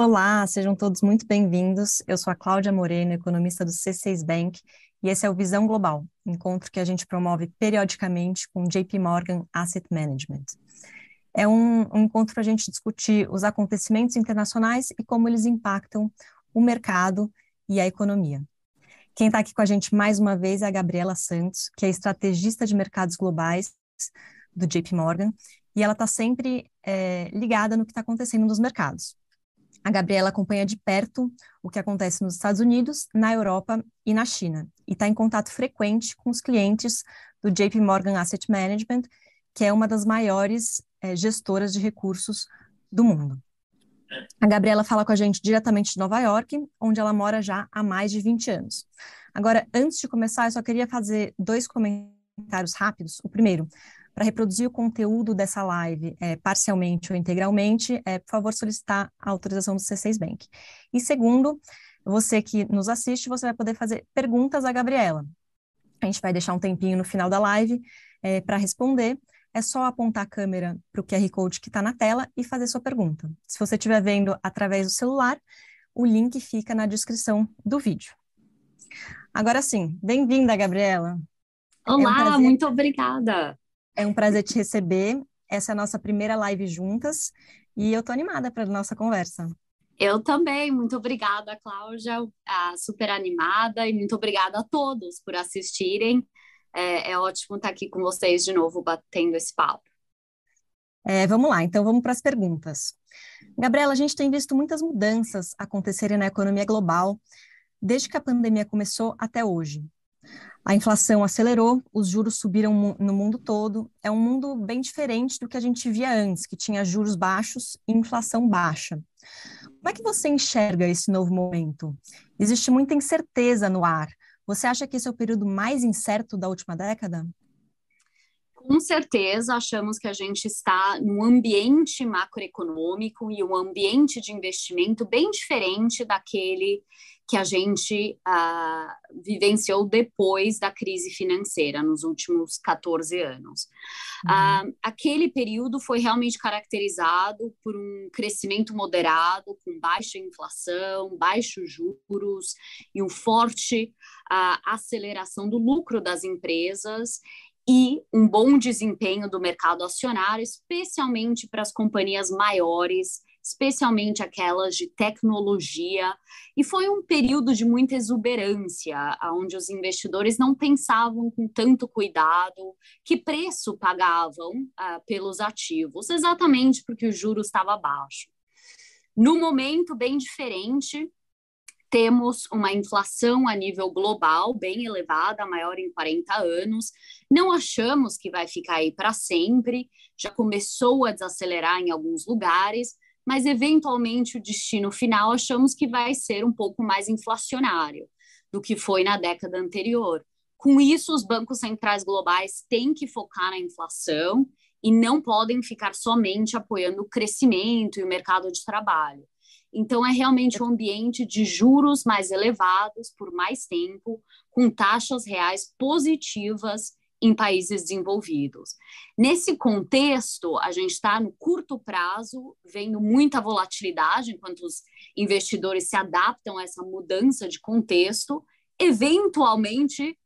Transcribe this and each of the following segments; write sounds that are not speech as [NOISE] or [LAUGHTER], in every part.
Olá, sejam todos muito bem-vindos. Eu sou a Cláudia Moreno, economista do C6 Bank, e esse é o Visão Global, encontro que a gente promove periodicamente com JP Morgan Asset Management. É um, um encontro para a gente discutir os acontecimentos internacionais e como eles impactam o mercado e a economia. Quem está aqui com a gente mais uma vez é a Gabriela Santos, que é estrategista de mercados globais do JP Morgan, e ela está sempre é, ligada no que está acontecendo nos mercados. A Gabriela acompanha de perto o que acontece nos Estados Unidos, na Europa e na China, e está em contato frequente com os clientes do JP Morgan Asset Management, que é uma das maiores é, gestoras de recursos do mundo. A Gabriela fala com a gente diretamente de Nova York, onde ela mora já há mais de 20 anos. Agora, antes de começar, eu só queria fazer dois comentários rápidos. O primeiro, para reproduzir o conteúdo dessa live é, parcialmente ou integralmente, é, por favor, solicitar a autorização do C6 Bank. E segundo, você que nos assiste, você vai poder fazer perguntas à Gabriela. A gente vai deixar um tempinho no final da live é, para responder. É só apontar a câmera para o QR Code que está na tela e fazer sua pergunta. Se você estiver vendo através do celular, o link fica na descrição do vídeo. Agora sim, bem-vinda, Gabriela. Olá, é um muito obrigada. É um prazer te receber. Essa é a nossa primeira live juntas e eu tô animada para a nossa conversa. Eu também, muito obrigada, Cláudia, super animada e muito obrigada a todos por assistirem. É, é ótimo estar aqui com vocês de novo, batendo esse papo. É, vamos lá, então vamos para as perguntas. Gabriela, a gente tem visto muitas mudanças acontecerem na economia global desde que a pandemia começou até hoje. A inflação acelerou, os juros subiram no mundo todo. É um mundo bem diferente do que a gente via antes, que tinha juros baixos e inflação baixa. Como é que você enxerga esse novo momento? Existe muita incerteza no ar. Você acha que esse é o período mais incerto da última década? Com certeza, achamos que a gente está num ambiente macroeconômico e um ambiente de investimento bem diferente daquele que a gente uh, vivenciou depois da crise financeira, nos últimos 14 anos. Uhum. Uh, aquele período foi realmente caracterizado por um crescimento moderado, com baixa inflação, baixos juros e um forte uh, aceleração do lucro das empresas e um bom desempenho do mercado acionário, especialmente para as companhias maiores especialmente aquelas de tecnologia, e foi um período de muita exuberância, onde os investidores não pensavam com tanto cuidado que preço pagavam uh, pelos ativos, exatamente porque o juro estava baixo. No momento bem diferente, temos uma inflação a nível global bem elevada, maior em 40 anos. Não achamos que vai ficar aí para sempre, já começou a desacelerar em alguns lugares, mas eventualmente o destino final achamos que vai ser um pouco mais inflacionário do que foi na década anterior. Com isso, os bancos centrais globais têm que focar na inflação e não podem ficar somente apoiando o crescimento e o mercado de trabalho. Então, é realmente um ambiente de juros mais elevados por mais tempo, com taxas reais positivas em países desenvolvidos. Nesse contexto, a gente está no curto prazo, vendo muita volatilidade enquanto os investidores se adaptam a essa mudança de contexto, eventualmente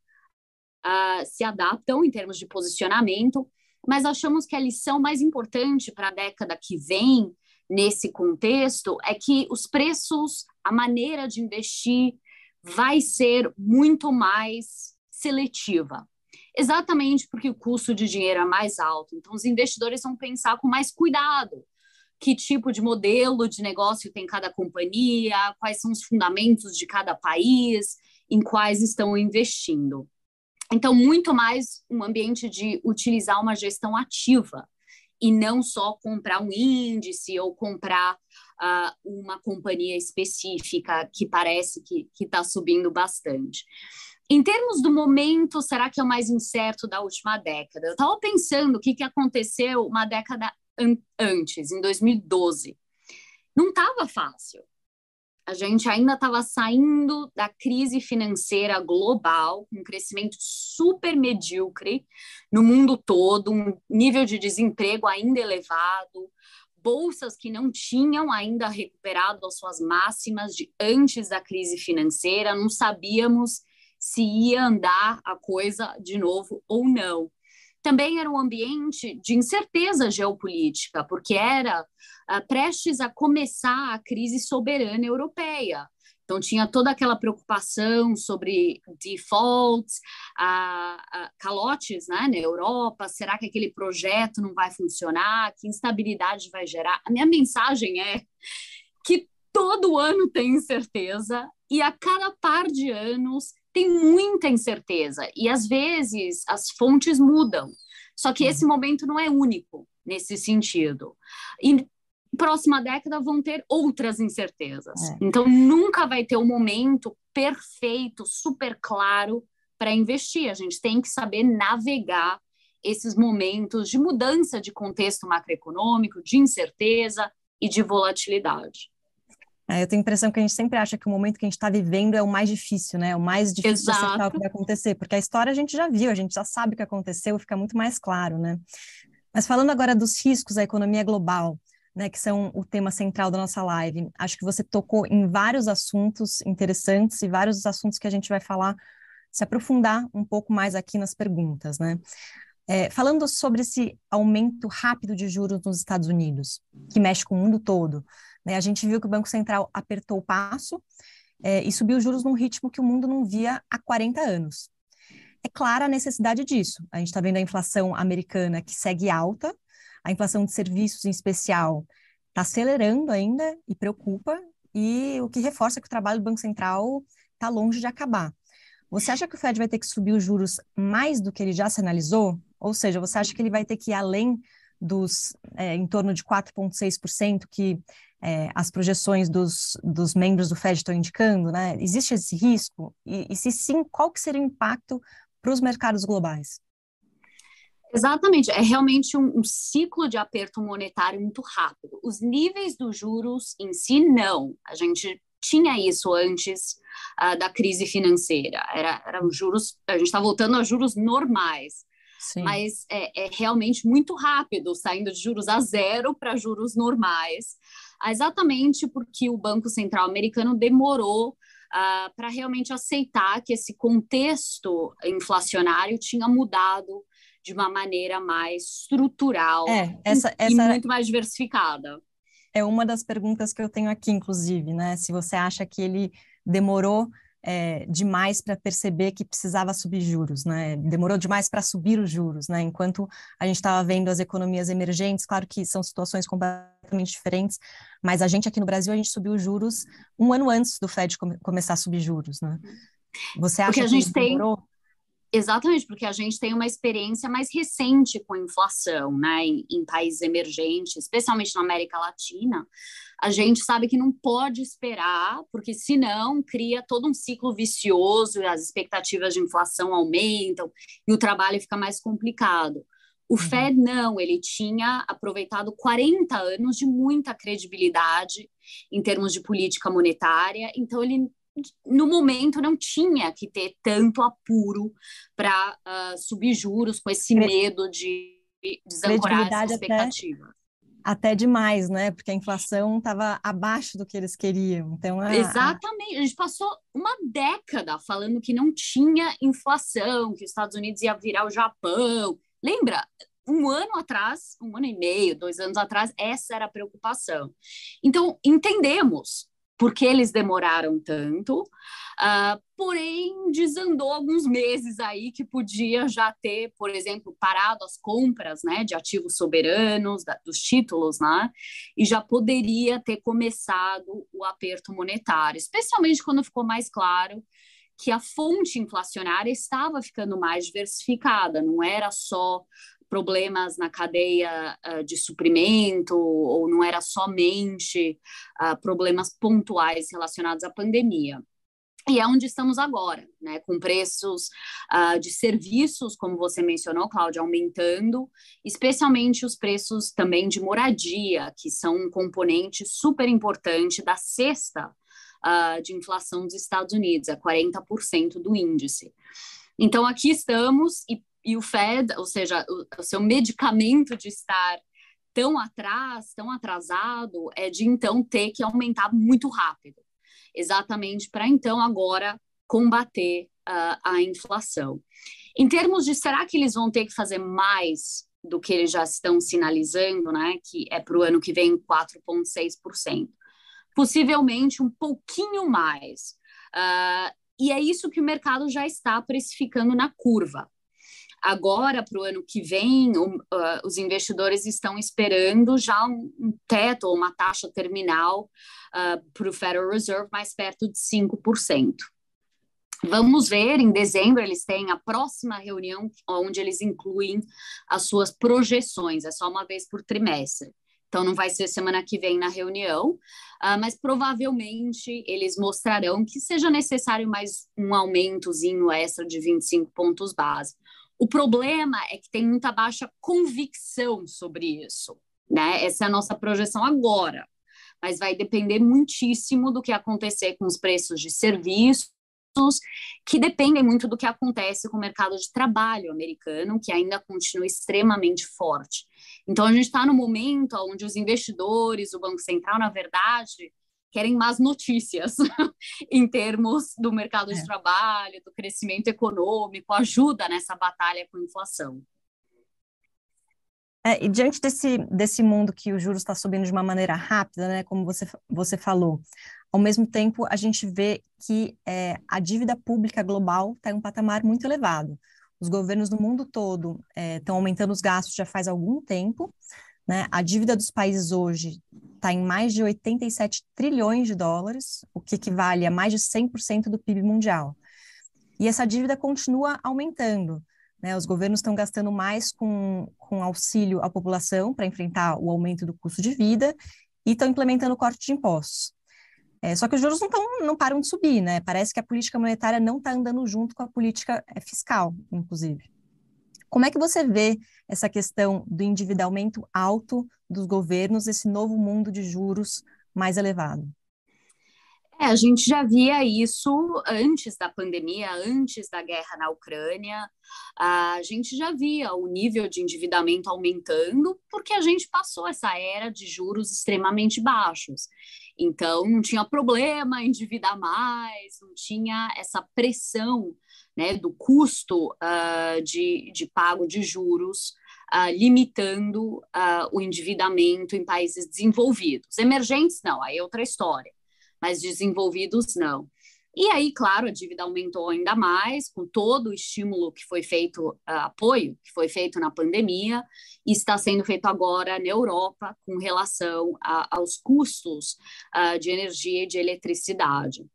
uh, se adaptam em termos de posicionamento, mas achamos que a lição mais importante para a década que vem nesse contexto é que os preços, a maneira de investir vai ser muito mais seletiva exatamente porque o custo de dinheiro é mais alto. Então, os investidores vão pensar com mais cuidado que tipo de modelo de negócio tem cada companhia, quais são os fundamentos de cada país, em quais estão investindo. Então, muito mais um ambiente de utilizar uma gestão ativa e não só comprar um índice ou comprar uh, uma companhia específica que parece que está subindo bastante. Em termos do momento, será que é o mais incerto da última década? Eu estava pensando o que, que aconteceu uma década an antes, em 2012. Não estava fácil. A gente ainda estava saindo da crise financeira global, com um crescimento super medíocre no mundo todo, um nível de desemprego ainda elevado, bolsas que não tinham ainda recuperado as suas máximas de antes da crise financeira, não sabíamos se ia andar a coisa de novo ou não. Também era um ambiente de incerteza geopolítica, porque era uh, prestes a começar a crise soberana europeia. Então, tinha toda aquela preocupação sobre defaults, a, a, calotes né, na Europa. Será que aquele projeto não vai funcionar? Que instabilidade vai gerar? A minha mensagem é que todo ano tem incerteza e a cada par de anos tem muita incerteza. E às vezes as fontes mudam. Só que esse uhum. momento não é único nesse sentido. E próxima década vão ter outras incertezas. É. Então, nunca vai ter um momento perfeito, super claro para investir. A gente tem que saber navegar esses momentos de mudança de contexto macroeconômico, de incerteza e de volatilidade. É, eu tenho a impressão que a gente sempre acha que o momento que a gente está vivendo é o mais difícil, né? O mais difícil Exato. de acertar o que vai acontecer, porque a história a gente já viu, a gente já sabe o que aconteceu, fica muito mais claro, né? Mas falando agora dos riscos da economia global, né, que são o tema central da nossa live. Acho que você tocou em vários assuntos interessantes e vários assuntos que a gente vai falar, se aprofundar um pouco mais aqui nas perguntas, né? É, falando sobre esse aumento rápido de juros nos Estados Unidos, que mexe com o mundo todo, né? A gente viu que o Banco Central apertou o passo é, e subiu os juros num ritmo que o mundo não via há 40 anos. É clara a necessidade disso. A gente está vendo a inflação americana que segue alta, a inflação de serviços, em especial, está acelerando ainda e preocupa, e o que reforça que o trabalho do Banco Central está longe de acabar. Você acha que o Fed vai ter que subir os juros mais do que ele já sinalizou? Ou seja, você acha que ele vai ter que ir além dos é, em torno de 4,6% que é, as projeções dos, dos membros do Fed estão indicando? Né? Existe esse risco? E, e se sim, qual que seria o impacto para os mercados globais? Exatamente, é realmente um, um, ciclo de aperto monetário muito rápido. Os níveis dos juros em si, não. A gente tinha isso antes uh, da crise financeira. Era, eram juros, a gente está voltando a juros normais. Sim. Mas é, é, realmente muito rápido, saindo de juros a zero para juros normais, exatamente porque o Banco Central americano demorou uh, para realmente aceitar que esse contexto inflacionário tinha mudado de uma maneira mais estrutural é, essa, e, essa muito mais diversificada. É uma das perguntas que eu tenho aqui, inclusive, né? Se você acha que ele demorou é, demais para perceber que precisava subir juros, né? Demorou demais para subir os juros, né? Enquanto a gente estava vendo as economias emergentes, claro que são situações completamente diferentes, mas a gente aqui no Brasil a gente subiu os juros um ano antes do Fed come começar a subir juros, né? Você acha Porque a gente que demorou? Exatamente, porque a gente tem uma experiência mais recente com inflação, né, em, em, países emergentes, especialmente na América Latina. A gente sabe que não pode esperar, porque senão cria todo um ciclo vicioso, as expectativas de inflação aumentam e o trabalho fica mais complicado. O uhum. Fed não, ele tinha aproveitado 40 anos de muita credibilidade em termos de política monetária, então ele no momento não tinha que ter tanto apuro para uh, subir juros com esse medo de desancorar essa expectativa. Até, até demais, né? Porque a inflação estava abaixo do que eles queriam. Então, a, Exatamente. A gente passou uma década falando que não tinha inflação, que os Estados Unidos ia virar o Japão. Lembra? um ano atrás, um ano e meio, dois anos atrás, essa era a preocupação. Então, entendemos por que eles demoraram tanto, uh, porém desandou alguns meses aí que podia já ter, por exemplo, parado as compras né, de ativos soberanos, da, dos títulos, né, e já poderia ter começado o aperto monetário, especialmente quando ficou mais claro que a fonte inflacionária estava ficando mais diversificada, não era só problemas na cadeia uh, de suprimento, ou não era somente uh, problemas pontuais relacionados à pandemia. E é onde estamos agora, né, com preços uh, de serviços, como você mencionou, Cláudia, aumentando, especialmente os preços também de moradia, que são um componente super importante da cesta uh, de inflação dos Estados Unidos, é 40% do índice. Então, aqui estamos, e e o Fed, ou seja, o, o seu medicamento de estar tão atrás, tão atrasado, é de então ter que aumentar muito rápido, exatamente para então agora combater uh, a inflação. Em termos de será que eles vão ter que fazer mais do que eles já estão sinalizando, né, que é para o ano que vem 4,6%? Possivelmente um pouquinho mais. Uh, e é isso que o mercado já está precificando na curva. Agora, para o ano que vem, uh, os investidores estão esperando já um, um teto ou uma taxa terminal uh, para o Federal Reserve mais perto de 5%. Vamos ver, em dezembro eles têm a próxima reunião onde eles incluem as suas projeções, é só uma vez por trimestre. Então, não vai ser semana que vem na reunião, uh, mas provavelmente eles mostrarão que seja necessário mais um aumentozinho extra de 25 pontos base. O problema é que tem muita baixa convicção sobre isso, né? Essa é a nossa projeção agora, mas vai depender muitíssimo do que acontecer com os preços de serviços que dependem muito do que acontece com o mercado de trabalho americano, que ainda continua extremamente forte. Então, a gente está no momento onde os investidores, o Banco Central, na verdade, querem más notícias [LAUGHS] em termos do mercado de é. trabalho, do crescimento econômico, ajuda nessa batalha com a inflação. É, e diante desse, desse mundo que o juros está subindo de uma maneira rápida, né, como você, você falou, ao mesmo tempo a gente vê que é, a dívida pública global está em um patamar muito elevado. Os governos do mundo todo estão é, aumentando os gastos já faz algum tempo, né? A dívida dos países hoje está em mais de 87 trilhões de dólares, o que equivale a mais de 100% do PIB mundial. E essa dívida continua aumentando. Né? Os governos estão gastando mais com, com auxílio à população para enfrentar o aumento do custo de vida e estão implementando corte de impostos. É, só que os juros não, tão, não param de subir, né? Parece que a política monetária não está andando junto com a política é, fiscal, inclusive. Como é que você vê essa questão do endividamento alto dos governos, esse novo mundo de juros mais elevado? É, a gente já via isso antes da pandemia, antes da guerra na Ucrânia. A gente já via o nível de endividamento aumentando, porque a gente passou essa era de juros extremamente baixos. Então, não tinha problema endividar mais, não tinha essa pressão né, do custo uh, de, de pago de juros uh, limitando uh, o endividamento em países desenvolvidos. Emergentes, não, aí é outra história mas desenvolvidos não. E aí, claro, a dívida aumentou ainda mais, com todo o estímulo que foi feito, apoio que foi feito na pandemia, e está sendo feito agora na Europa com relação a, aos custos de energia e de eletricidade.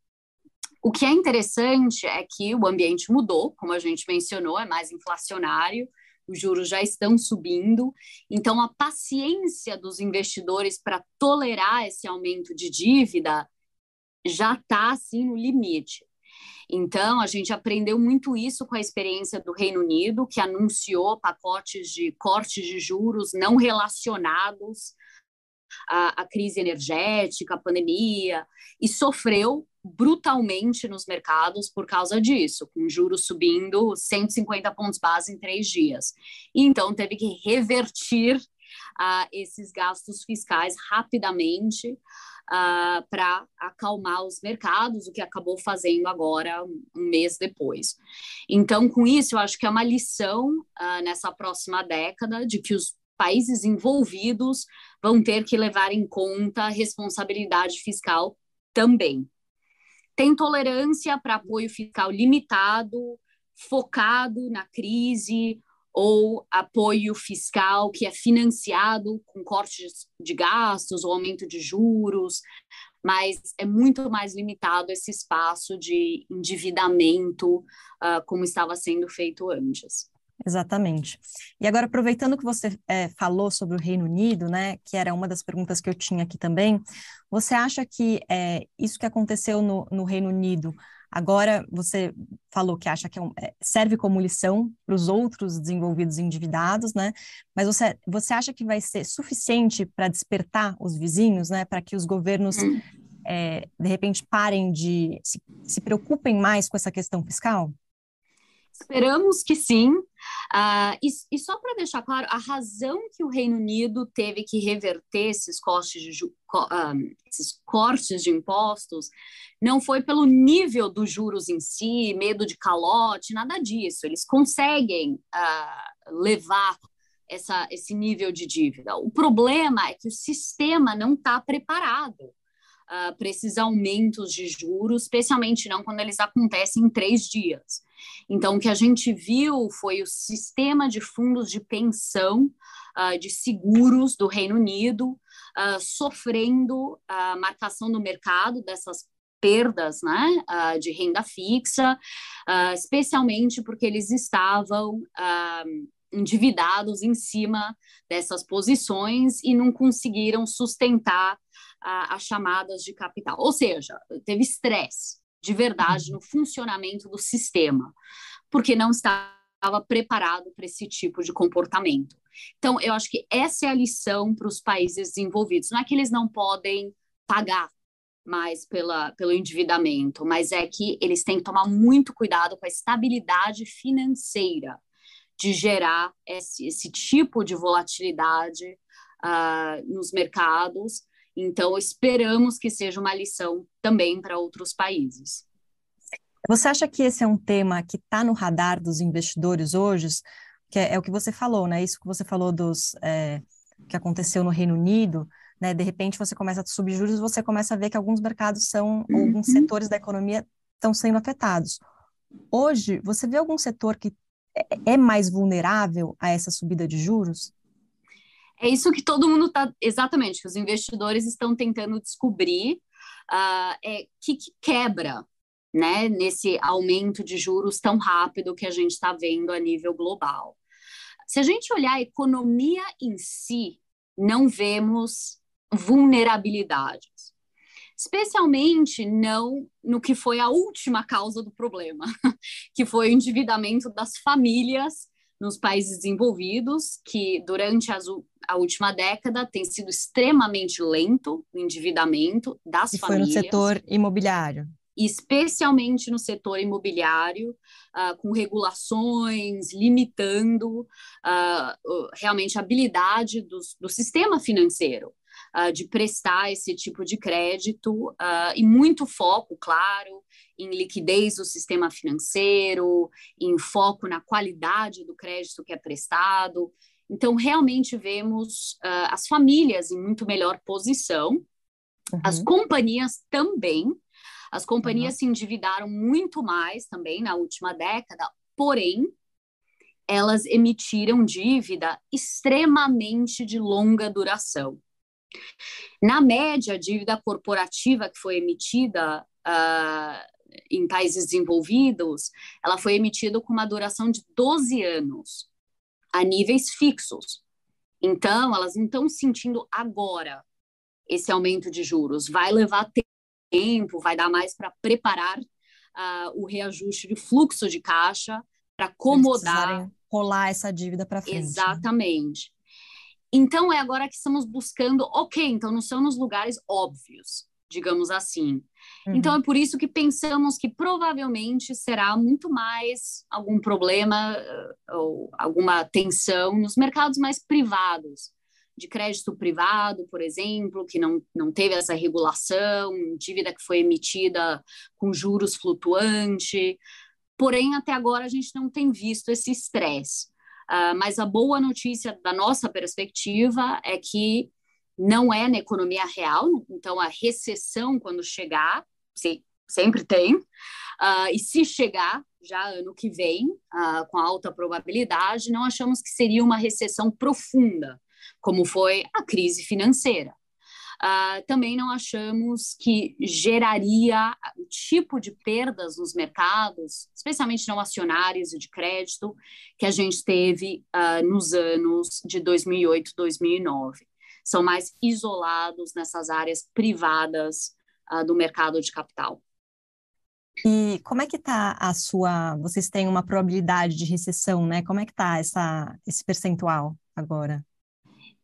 O que é interessante é que o ambiente mudou, como a gente mencionou, é mais inflacionário, os juros já estão subindo, então a paciência dos investidores para tolerar esse aumento de dívida já está assim no limite. Então, a gente aprendeu muito isso com a experiência do Reino Unido, que anunciou pacotes de cortes de juros não relacionados à, à crise energética, à pandemia, e sofreu brutalmente nos mercados por causa disso, com juros subindo 150 pontos base em três dias. Então, teve que revertir uh, esses gastos fiscais rapidamente uh, para acalmar os mercados, o que acabou fazendo agora um mês depois. Então, com isso, eu acho que é uma lição uh, nessa próxima década de que os países envolvidos vão ter que levar em conta a responsabilidade fiscal também. Tem tolerância para apoio fiscal limitado, focado na crise, ou apoio fiscal que é financiado com cortes de gastos ou aumento de juros, mas é muito mais limitado esse espaço de endividamento uh, como estava sendo feito antes. Exatamente. E agora, aproveitando que você é, falou sobre o Reino Unido, né, que era uma das perguntas que eu tinha aqui também, você acha que é, isso que aconteceu no, no Reino Unido Agora, você falou que acha que é um, é, serve como lição para os outros desenvolvidos endividados, né? Mas você, você acha que vai ser suficiente para despertar os vizinhos, né? Para que os governos, hum. é, de repente, parem de se, se preocupem mais com essa questão fiscal? Esperamos que sim. Uh, e, e, só para deixar claro, a razão que o Reino Unido teve que reverter esses, costes de, um, esses cortes de impostos não foi pelo nível dos juros em si, medo de calote, nada disso. Eles conseguem uh, levar essa, esse nível de dívida. O problema é que o sistema não está preparado uh, para esses aumentos de juros, especialmente não quando eles acontecem em três dias. Então, o que a gente viu foi o sistema de fundos de pensão uh, de seguros do Reino Unido uh, sofrendo a marcação do mercado dessas perdas né, uh, de renda fixa, uh, especialmente porque eles estavam uh, endividados em cima dessas posições e não conseguiram sustentar as chamadas de capital. Ou seja, teve estresse de verdade no funcionamento do sistema, porque não estava preparado para esse tipo de comportamento. Então, eu acho que essa é a lição para os países desenvolvidos. Não é que eles não podem pagar mais pela, pelo endividamento, mas é que eles têm que tomar muito cuidado com a estabilidade financeira de gerar esse, esse tipo de volatilidade uh, nos mercados. Então, esperamos que seja uma lição também para outros países. Você acha que esse é um tema que está no radar dos investidores hoje? Que é, é, o que você falou, né? Isso que você falou dos é, que aconteceu no Reino Unido, né? De repente você começa a subir juros, você começa a ver que alguns mercados são, uhum. alguns setores da economia estão sendo afetados. Hoje, você vê algum setor que é, é mais vulnerável a essa subida de juros? É isso que todo mundo está, exatamente, que os investidores estão tentando descobrir uh, é que, que quebra né, nesse aumento de juros tão rápido que a gente está vendo a nível global. Se a gente olhar a economia em si, não vemos vulnerabilidades, especialmente não no que foi a última causa do problema, [LAUGHS] que foi o endividamento das famílias nos países desenvolvidos, que durante as, a última década tem sido extremamente lento o endividamento das e famílias. Foi no setor imobiliário especialmente no setor imobiliário, uh, com regulações limitando uh, realmente a habilidade do, do sistema financeiro uh, de prestar esse tipo de crédito, e muito foco, claro, em liquidez do sistema financeiro, em foco na qualidade do crédito que é prestado. Então, realmente vemos as famílias em muito melhor posição, uhum. as companhias também, as companhias uhum. se endividaram muito mais também na última década, porém, elas emitiram dívida extremamente de longa duração. Na média, a dívida corporativa que foi emitida uh, em países desenvolvidos, ela foi emitida com uma duração de 12 anos, a níveis fixos. Então, elas não estão sentindo agora esse aumento de juros. Vai levar tempo, vai dar mais para preparar uh, o reajuste de fluxo de caixa, para acomodar. rolar essa dívida para frente. Né? Exatamente. Né? Então, é agora que estamos buscando, ok, então não são nos lugares óbvios, digamos assim. Uhum. Então, é por isso que pensamos que provavelmente será muito mais algum problema ou alguma tensão nos mercados mais privados, de crédito privado, por exemplo, que não, não teve essa regulação, dívida que foi emitida com juros flutuante. Porém, até agora a gente não tem visto esse estresse. Uh, mas a boa notícia da nossa perspectiva é que não é na economia real, então a recessão, quando chegar, se, sempre tem, uh, e se chegar já ano que vem, uh, com alta probabilidade, não achamos que seria uma recessão profunda como foi a crise financeira. Uh, também não achamos que geraria o tipo de perdas nos mercados, especialmente não acionários e de crédito, que a gente teve uh, nos anos de 2008 2009. São mais isolados nessas áreas privadas uh, do mercado de capital. E como é que está a sua? Vocês têm uma probabilidade de recessão, né? Como é que está esse percentual agora?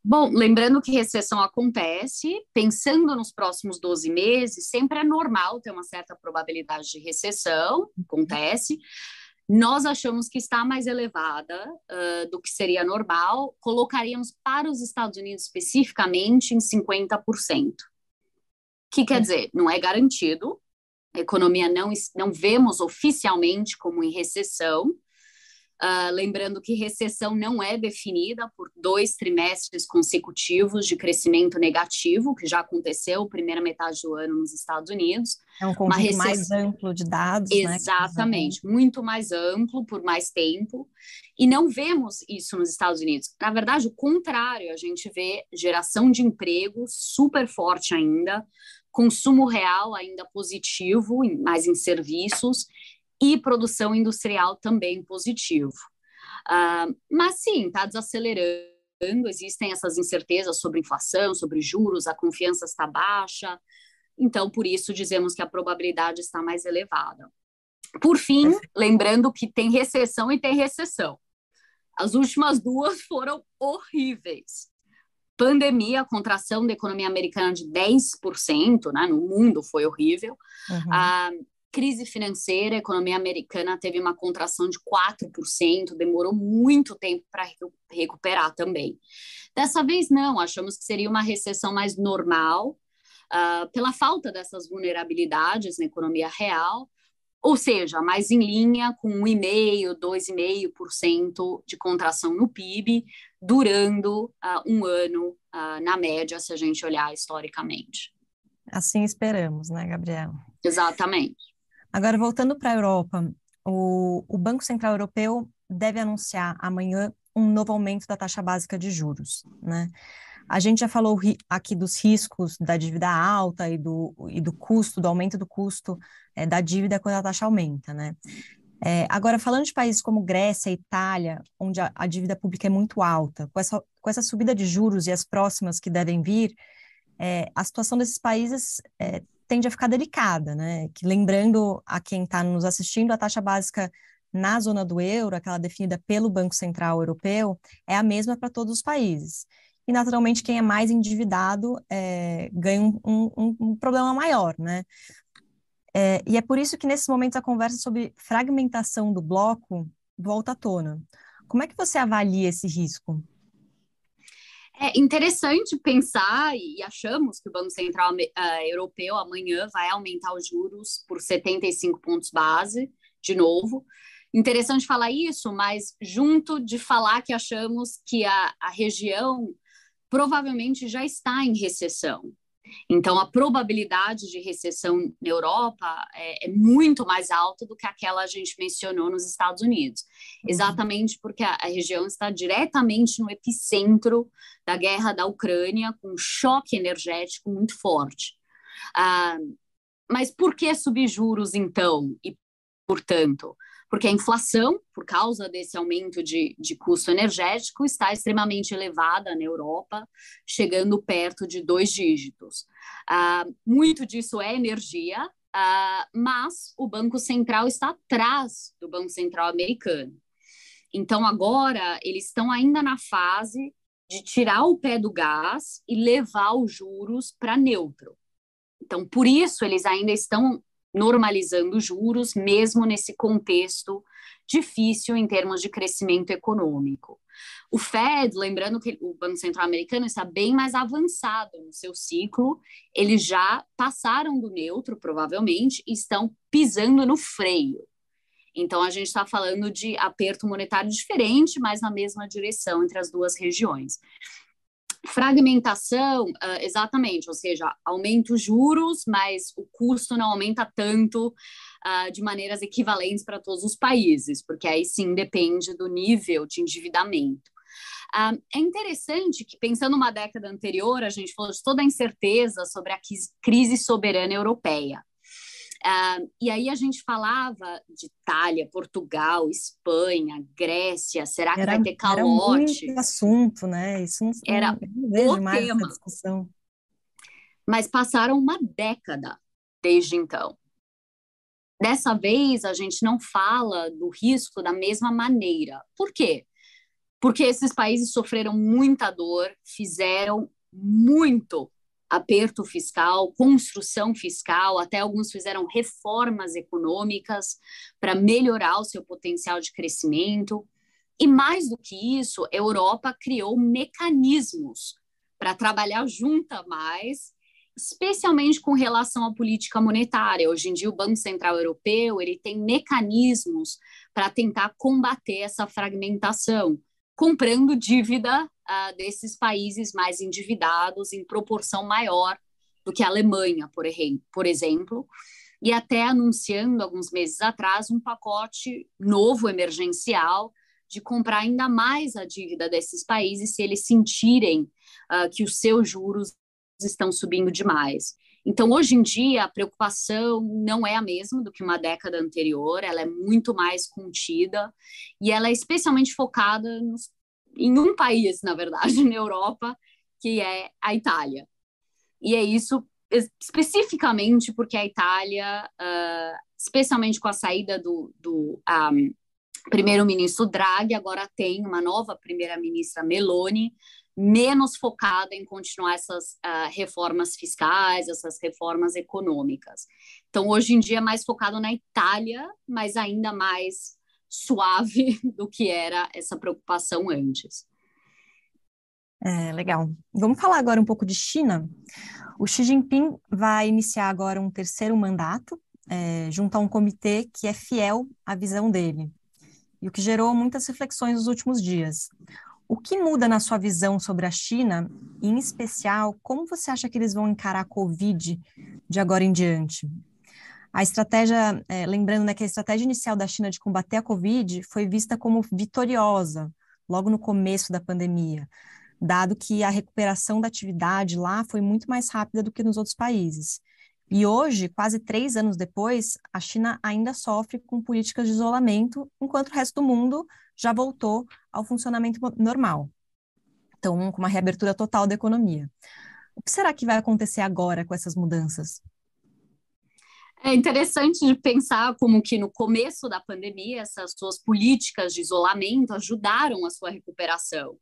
Bom, lembrando que recessão acontece, pensando nos próximos 12 meses, sempre é normal ter uma certa probabilidade de recessão, acontece. nós achamos que está mais elevada uh, do que seria normal, colocaríamos para os Estados Unidos especificamente em 50%. O que quer dizer? Não é garantido, a economia não, não vemos oficialmente como em recessão, Uh, lembrando que recessão não é definida por dois trimestres consecutivos de crescimento negativo, que já aconteceu primeira metade do ano nos Estados Unidos. É um conjunto recess... mais amplo de dados. Né, Exatamente, né? muito mais amplo por mais tempo. E não vemos isso nos Estados Unidos. Na verdade, o contrário, a gente vê geração de emprego super forte ainda, consumo real ainda positivo, mais em serviços, e produção industrial também positivo. Uh, mas sim, está desacelerando, existem essas incertezas sobre inflação, sobre juros, a confiança está baixa, então por isso dizemos que a probabilidade está mais elevada. Por fim, lembrando que tem recessão e tem recessão. As últimas duas [LAUGHS] foram horríveis. Pandemia, contração da economia americana de 10%, né, no mundo foi horrível. Uhum. Ah, crise financeira, a economia americana teve uma contração de 4%, demorou muito tempo para recuperar também. Dessa vez, não, achamos que seria uma recessão mais normal, uh, pela falta dessas vulnerabilidades na economia real, ou seja, mais em linha com 1,5%, 2,5% de contração no PIB, durando uh, um ano, uh, na média, se a gente olhar historicamente. Assim esperamos, né, Gabriela? Exatamente. Agora, voltando para a Europa, o, o Banco Central Europeu deve anunciar amanhã um novo aumento da taxa básica de juros, né? A gente já falou aqui dos riscos da dívida alta e do, e do custo, do aumento do custo é, da dívida quando a taxa aumenta, né? É, agora, falando de países como Grécia e Itália, onde a, a, dívida pública é muito alta, com essa, com essa subida de juros e as próximas que devem vir, é, a situação desses países é, tende a ficar delicada, né? Que, lembrando a quem está nos assistindo, a taxa básica na zona do euro, aquela definida pelo Banco Central Europeu, é a mesma para todos os países. E, naturalmente, quem é mais endividado é, ganha um, um, um, problema maior, né? É, e é por isso que, nesses momentos, a conversa sobre fragmentação do bloco volta à tona. Como é que você avalia esse risco? É interessante pensar, e achamos que o Banco Central uh, Europeu amanhã vai aumentar os juros por 75 pontos base, de novo. Interessante falar isso, mas junto de falar que achamos que a, a região provavelmente já está em recessão. Então, a probabilidade de recessão na Europa é, é, muito mais alta do que aquela a gente mencionou nos Estados Unidos, uhum. exatamente porque a, a, região está diretamente no epicentro da guerra da Ucrânia, com um choque energético muito forte. Ah, mas por que subir juros, então? E, portanto, porque a inflação, por causa desse aumento de, de custo energético, está extremamente elevada na Europa, chegando perto de dois dígitos. Ah, muito disso é energia, ah, mas o Banco Central está atrás do Banco Central americano. Então, agora, eles estão ainda na fase de tirar o pé do gás e levar os juros para neutro. Então, por isso, eles ainda estão normalizando juros, mesmo nesse contexto difícil em termos de crescimento econômico. O Fed, lembrando que o Banco Central Americano está bem mais avançado no seu ciclo, eles já passaram do neutro, provavelmente, e estão pisando no freio. Então, a gente está falando de aperto monetário diferente, mas na mesma direção entre as duas regiões. Fragmentação, uh, exatamente, ou seja, aumenta os juros, mas o custo não aumenta tanto uh, de maneiras equivalentes para todos os países, porque aí sim depende do nível de endividamento. Uh, é interessante que, pensando uma década anterior, a gente falou de toda a incerteza sobre a crise soberana europeia. Uh, e aí a gente falava de Itália, Portugal, Espanha, Grécia, será que era, vai ter calote? Era muito assunto, né? Isso não, era não vejo mais tema. discussão. Mas passaram uma década desde então. Dessa vez, a gente não fala do risco da mesma maneira. Por quê? Porque esses países sofreram muita dor, fizeram muito aperto fiscal, construção fiscal, até alguns fizeram reformas econômicas para melhorar o seu potencial de crescimento. E mais do que isso, a Europa criou mecanismos para trabalhar junta mais, especialmente com relação à política monetária. Hoje em dia, o Banco Central Europeu ele tem mecanismos para tentar combater essa fragmentação, comprando dívida uh, desses países mais endividados em proporção maior do que a Alemanha, por, por exemplo, e até anunciando alguns meses atrás um pacote novo emergencial de comprar ainda mais a dívida desses países se eles sentirem uh, que os seus juros estão subindo demais. Então, hoje em dia, a preocupação não é a mesma do que uma década anterior, ela é muito mais contida e ela é especialmente focada nos, em um país, na verdade, [LAUGHS] na Europa, que é a Itália. E é isso especificamente porque a Itália, uh, especialmente com a saída do, do um, primeiro-ministro Draghi, agora tem uma nova primeira-ministra Meloni, menos focada em continuar essas uh, reformas fiscais, essas reformas econômicas. Então, hoje em dia, é mais focado na Itália, mas ainda mais suave [LAUGHS] do que era essa preocupação antes. É, legal. Vamos falar agora um pouco de China. O Xi Jinping vai iniciar agora um terceiro mandato, é, junto a um comitê que é fiel à visão dele, e o que gerou muitas reflexões nos últimos dias. O que muda na sua visão sobre a China, e, em especial, como você acha que eles vão encarar a Covid de agora em diante? A estratégia, é, lembrando né, que a estratégia inicial da China de combater a Covid foi vista como vitoriosa logo no começo da pandemia, dado que a recuperação da atividade lá foi muito mais rápida do que nos outros países. E hoje, quase três anos depois, a China ainda sofre com políticas de isolamento, enquanto o resto do mundo já voltou ao funcionamento normal. Então, com uma reabertura total da economia. O que será que vai acontecer agora com essas mudanças? É interessante de pensar como que no começo da pandemia essas suas políticas de isolamento ajudaram a sua recuperação.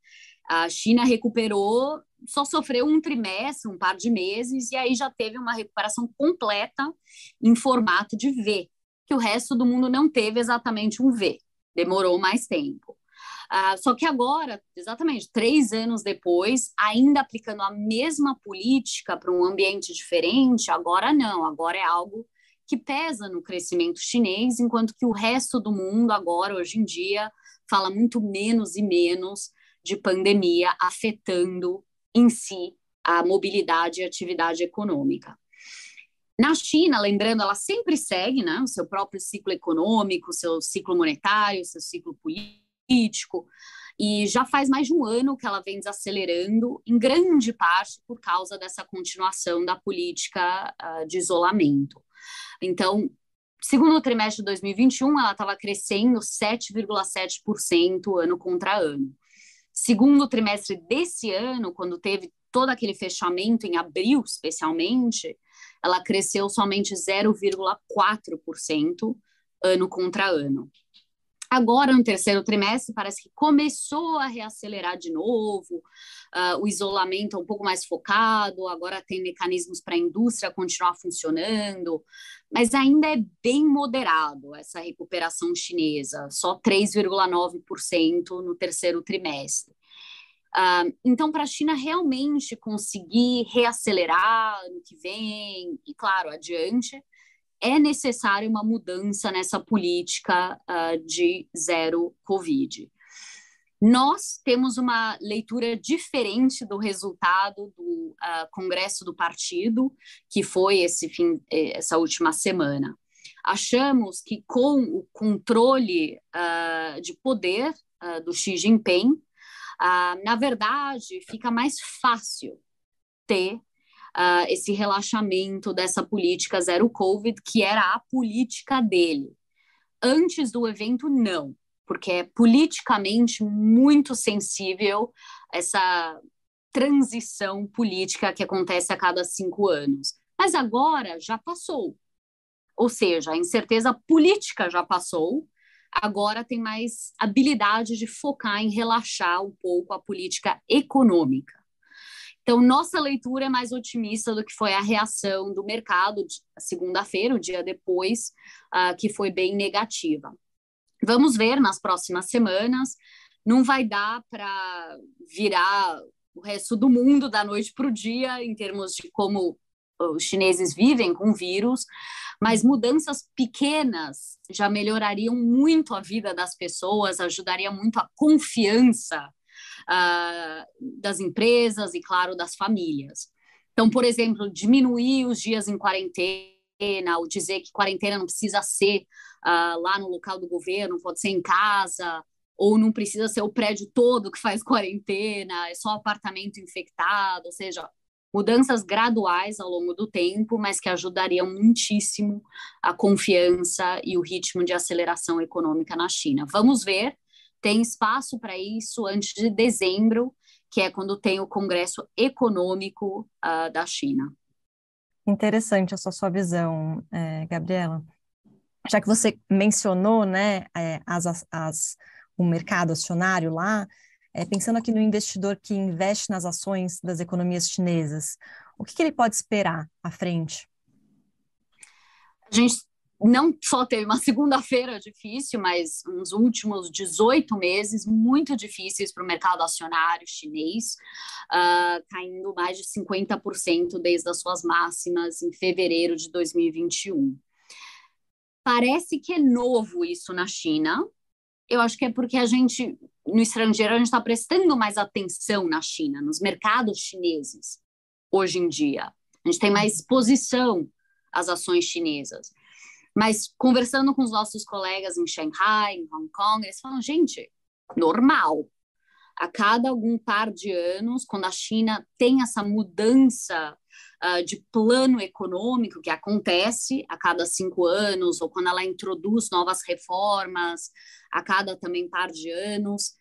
A China recuperou, só sofreu um trimestre, um par de meses, e aí já teve uma recuperação completa em formato de V, que o resto do mundo não teve exatamente um V demorou mais tempo. Uh, só que agora, exatamente três anos depois, ainda aplicando a mesma política para um ambiente diferente, agora não, agora é algo que pesa no crescimento chinês, enquanto que o resto do mundo agora, hoje em dia, fala muito menos e menos de pandemia afetando em si a mobilidade e atividade econômica. Na China, lembrando, ela sempre segue né, o seu próprio ciclo econômico, seu ciclo monetário, seu ciclo político, e já faz mais de um ano que ela vem desacelerando, em grande parte por causa dessa continuação da política uh, de isolamento. Então, segundo trimestre de 2021, ela estava crescendo 7,7% ano contra ano. Segundo trimestre desse ano, quando teve todo aquele fechamento em abril, especialmente, ela cresceu somente 0,4% ano contra ano. Agora, no terceiro trimestre, parece que começou a reacelerar de novo, uh, o isolamento é um pouco mais focado, agora tem mecanismos para a indústria continuar funcionando, mas ainda é bem moderado essa recuperação chinesa, só 3,9% no terceiro trimestre. Uh, então, para a China realmente conseguir reacelerar ano que vem, e claro, adiante, é necessária uma mudança nessa política uh, de zero Covid. Nós temos uma leitura diferente do resultado do uh, Congresso do Partido, que foi esse fim, eh, essa última semana. Achamos que com o controle uh, de poder uh, do Xi Jinping, na verdade, fica mais fácil ter uh, esse relaxamento dessa política zero Covid, que era a política dele. Antes do evento, não, porque é politicamente muito sensível essa transição política que acontece a cada cinco anos. Mas agora já passou. Ou seja, a incerteza política já passou, agora tem mais habilidade de focar em relaxar um pouco a política econômica. Então, nossa leitura é mais otimista do que foi a reação do mercado segunda-feira, o dia depois, uh, que foi bem negativa. Vamos ver nas próximas semanas. Não vai dar para virar o resto do mundo da noite para o dia, em termos de como os chineses vivem com vírus, mas mudanças pequenas já melhorariam muito a vida das pessoas, ajudaria muito a confiança uh, das empresas e, claro, das famílias. Então, por exemplo, diminuir os dias em quarentena, ou dizer que quarentena não precisa ser uh, lá no local do governo, pode ser em casa, ou não precisa ser o prédio todo que faz [LAUGHS] quarentena, é só apartamento infectado, ou seja, mudanças graduais ao longo do tempo, mas que ajudariam muitíssimo a confiança e o ritmo de aceleração econômica na China. Vamos ver, tem espaço para isso antes de dezembro, que é quando tem o Congresso Econômico uh, da China. Interessante essa sua visão, é, Gabriela. Já que você mencionou né, é, as, as, o mercado acionário lá, é, pensando aqui no investidor que investe nas ações das economias chinesas, o que, que ele pode esperar à frente? A gente não só teve uma [LAUGHS] segunda-feira difícil, mas uns últimos 18 meses muito difíceis para o mercado acionário chinês, uh, caindo mais de 50% desde as suas máximas em fevereiro de 2021. Parece que é novo isso na China. Eu acho que é porque a gente no estrangeiro, a gente está prestando mais atenção na China, nos mercados chineses, hoje em dia. A gente tem mais exposição às ações chinesas. Mas conversando com os nossos colegas em Shanghai, em Hong Kong, eles falam, gente, normal. A cada algum par de anos, quando a China tem essa mudança uh, de plano econômico que acontece a cada cinco anos, ou quando ela introduz novas reformas a cada também par de anos,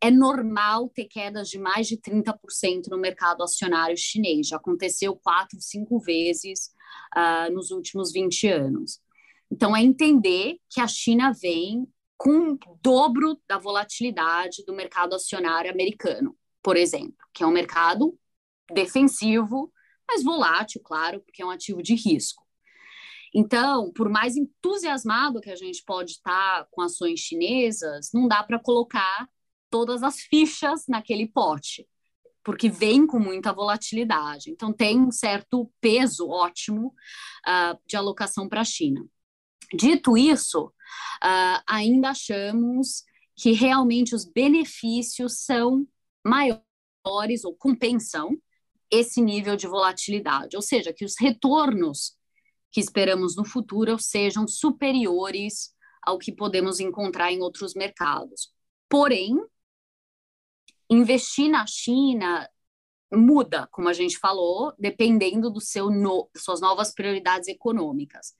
é normal ter quedas de mais de 30% no mercado acionário chinês. Já aconteceu quatro, cinco vezes uh, nos últimos 20 anos. Então, é entender que a China vem com o dobro da volatilidade do mercado acionário americano, por exemplo, que é um mercado defensivo mas volátil, claro, porque é um ativo de risco. Então, por mais entusiasmado que a gente pode estar com ações chinesas, não dá para colocar todas as fichas naquele pote, porque vem com muita volatilidade. Então, tem um certo peso ótimo uh, de alocação para a China. Dito isso, uh, ainda achamos que realmente os benefícios são maiores ou compensam esse nível de volatilidade, ou seja, que os retornos que esperamos no futuro sejam superiores ao que podemos encontrar em outros mercados. Porém, investir na China muda, como a gente falou, dependendo do seu no, suas novas prioridades econômicas.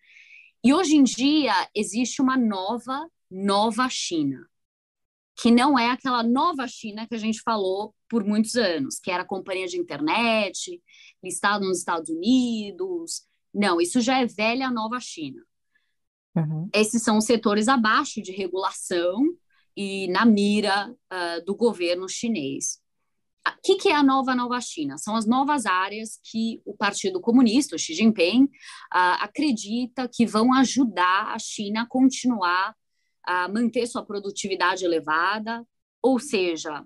E hoje em dia existe uma nova, nova China que não é aquela nova China que a gente falou por muitos anos, que era companhia de internet, listada nos Estados Unidos. Não, isso já é velha nova China. Uhum. Esses são os setores abaixo de regulação e na mira uh, do governo chinês. O que, que, é a nova nova China? São as novas áreas que o Partido Comunista, o Xi Jinping, uh, acredita que vão ajudar a China a continuar a manter sua produtividade elevada, ou seja,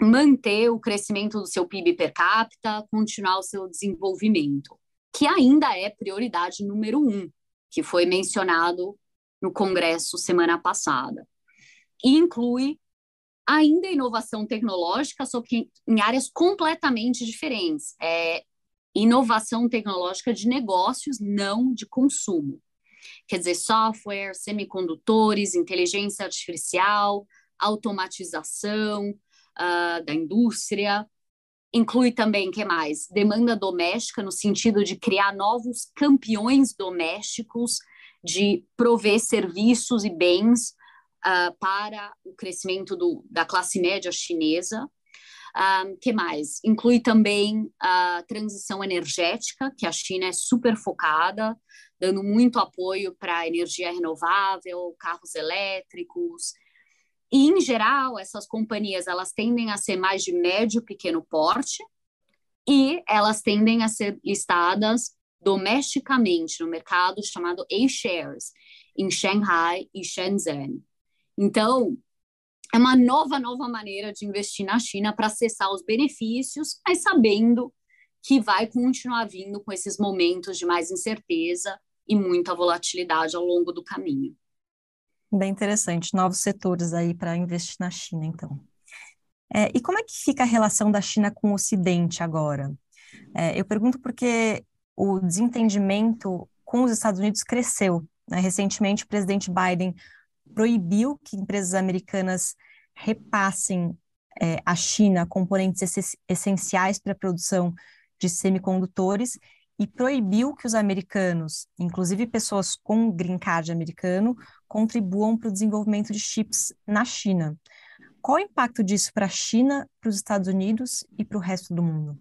manter o crescimento do seu PIB per capita, continuar o seu desenvolvimento, que ainda é prioridade número um, que foi mencionado no Congresso semana passada. E inclui ainda inovação tecnológica, só que em áreas completamente diferentes. É inovação tecnológica de negócios, não de consumo quer dizer, software, semicondutores, inteligência artificial, automatização uh, da indústria. Inclui também, que mais? Demanda doméstica, no sentido de criar novos campeões domésticos, de prover serviços e bens uh, para o crescimento do, da classe média chinesa. O ah, que mais? Inclui também a transição energética, que a China é super focada, dando muito apoio para energia renovável, carros elétricos. E, em geral, essas companhias elas tendem a ser mais de médio pequeno porte, e elas tendem a ser listadas domesticamente no mercado chamado A-Shares, em Shanghai e Shenzhen. Então, é uma nova, nova maneira de investir na China para acessar os benefícios, mas sabendo que vai continuar vindo com esses momentos de mais incerteza e muita volatilidade ao longo do caminho. Bem interessante, novos setores aí para investir na China, então. É, e como é que fica a relação da China com o Ocidente agora? É, eu pergunto porque o desentendimento com os Estados Unidos cresceu. Né? Recentemente, o presidente Biden proibiu que empresas americanas repassem é, à China componentes essenciais para a produção de semicondutores e proibiu que os americanos, inclusive pessoas com green card americano, contribuam para o desenvolvimento de chips na China. Qual o impacto disso para a China, para os Estados Unidos e para o resto do mundo?